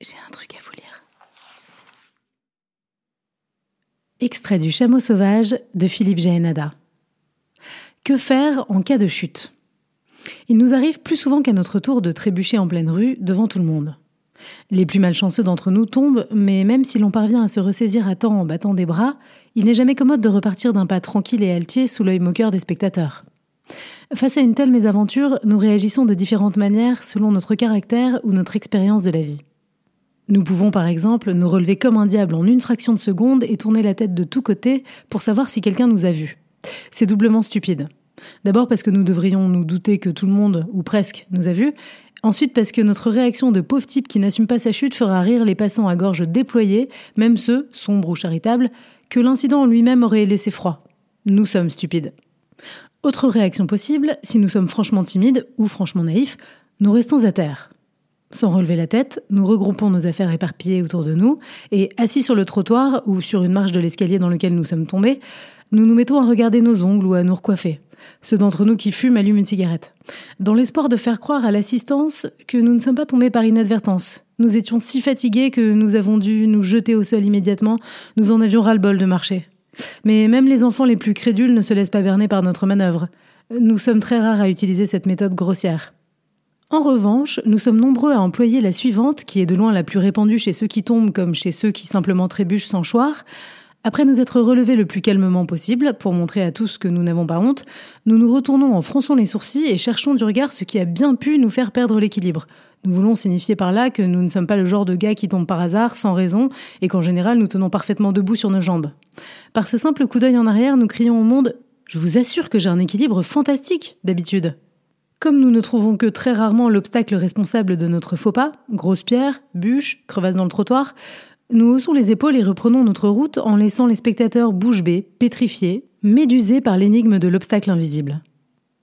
J'ai un truc à vous lire. Extrait du Chameau sauvage de Philippe Jaénada. Que faire en cas de chute? Il nous arrive plus souvent qu'à notre tour de trébucher en pleine rue devant tout le monde. Les plus malchanceux d'entre nous tombent, mais même si l'on parvient à se ressaisir à temps en battant des bras, il n'est jamais commode de repartir d'un pas tranquille et altier sous l'œil moqueur des spectateurs. Face à une telle mésaventure, nous réagissons de différentes manières selon notre caractère ou notre expérience de la vie. Nous pouvons par exemple nous relever comme un diable en une fraction de seconde et tourner la tête de tous côtés pour savoir si quelqu'un nous a vus. C'est doublement stupide. D'abord parce que nous devrions nous douter que tout le monde, ou presque, nous a vus. Ensuite parce que notre réaction de pauvre type qui n'assume pas sa chute fera rire les passants à gorge déployée, même ceux, sombres ou charitables, que l'incident en lui-même aurait laissé froid. Nous sommes stupides. Autre réaction possible, si nous sommes franchement timides ou franchement naïfs, nous restons à terre. Sans relever la tête, nous regroupons nos affaires éparpillées autour de nous et, assis sur le trottoir ou sur une marche de l'escalier dans lequel nous sommes tombés, nous nous mettons à regarder nos ongles ou à nous recoiffer. Ceux d'entre nous qui fument allument une cigarette, dans l'espoir de faire croire à l'assistance que nous ne sommes pas tombés par inadvertance. Nous étions si fatigués que nous avons dû nous jeter au sol immédiatement, nous en avions ras-le-bol de marcher. Mais même les enfants les plus crédules ne se laissent pas berner par notre manœuvre. Nous sommes très rares à utiliser cette méthode grossière. En revanche, nous sommes nombreux à employer la suivante, qui est de loin la plus répandue chez ceux qui tombent comme chez ceux qui simplement trébuchent sans choir. Après nous être relevés le plus calmement possible, pour montrer à tous que nous n'avons pas honte, nous nous retournons en fronçant les sourcils et cherchons du regard ce qui a bien pu nous faire perdre l'équilibre. Nous voulons signifier par là que nous ne sommes pas le genre de gars qui tombent par hasard, sans raison, et qu'en général nous tenons parfaitement debout sur nos jambes. Par ce simple coup d'œil en arrière, nous crions au monde Je vous assure que j'ai un équilibre fantastique, d'habitude. Comme nous ne trouvons que très rarement l'obstacle responsable de notre faux pas, grosse pierre, bûche, crevasse dans le trottoir, nous haussons les épaules et reprenons notre route en laissant les spectateurs bouche bée, pétrifiés, médusés par l'énigme de l'obstacle invisible.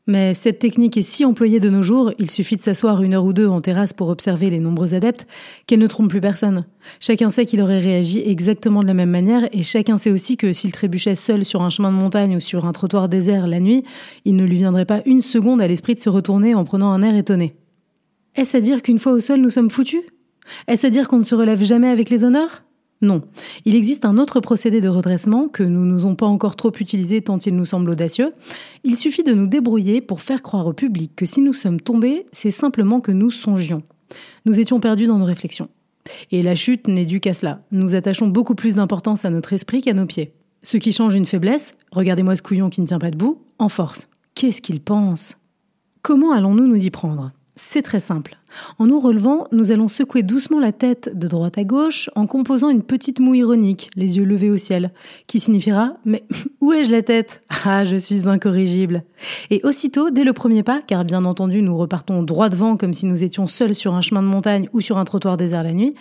Mais cette technique est si employée de nos jours, il suffit de s'asseoir une heure ou deux en terrasse pour observer les nombreux adeptes, qu'elle ne trompe plus personne. Chacun sait qu'il aurait réagi exactement de la même manière, et chacun sait aussi que s'il trébuchait seul sur un chemin de montagne ou sur un trottoir désert la nuit, il ne lui viendrait pas une seconde à l'esprit de se retourner en prenant un air étonné. Est-ce à dire qu'une fois au sol nous sommes foutus? Est-ce à dire qu'on ne se relève jamais avec les honneurs? Non. Il existe un autre procédé de redressement que nous n'osons pas encore trop utiliser tant il nous semble audacieux. Il suffit de nous débrouiller pour faire croire au public que si nous sommes tombés, c'est simplement que nous songions. Nous étions perdus dans nos réflexions. Et la chute n'est due qu'à cela. Nous attachons beaucoup plus d'importance à notre esprit qu'à nos pieds. Ce qui change une faiblesse, regardez-moi ce couillon qui ne tient pas debout, en force. Qu'est-ce qu'il pense? Comment allons-nous nous y prendre? C'est très simple. En nous relevant, nous allons secouer doucement la tête de droite à gauche en composant une petite moue ironique, les yeux levés au ciel, qui signifiera Mais où ai-je la tête? Ah, je suis incorrigible. Et aussitôt, dès le premier pas, car bien entendu nous repartons droit devant comme si nous étions seuls sur un chemin de montagne ou sur un trottoir désert la nuit,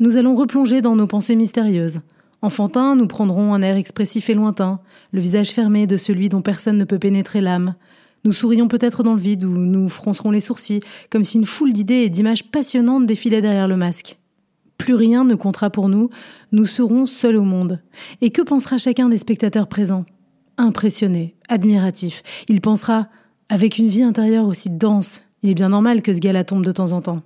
nous allons replonger dans nos pensées mystérieuses. Enfantin, nous prendrons un air expressif et lointain, le visage fermé de celui dont personne ne peut pénétrer l'âme. Nous sourions peut-être dans le vide ou nous froncerons les sourcils, comme si une foule d'idées et d'images passionnantes défilaient derrière le masque. Plus rien ne comptera pour nous, nous serons seuls au monde. Et que pensera chacun des spectateurs présents? Impressionné, admiratif. Il pensera, avec une vie intérieure aussi dense, il est bien normal que ce gars-là tombe de temps en temps.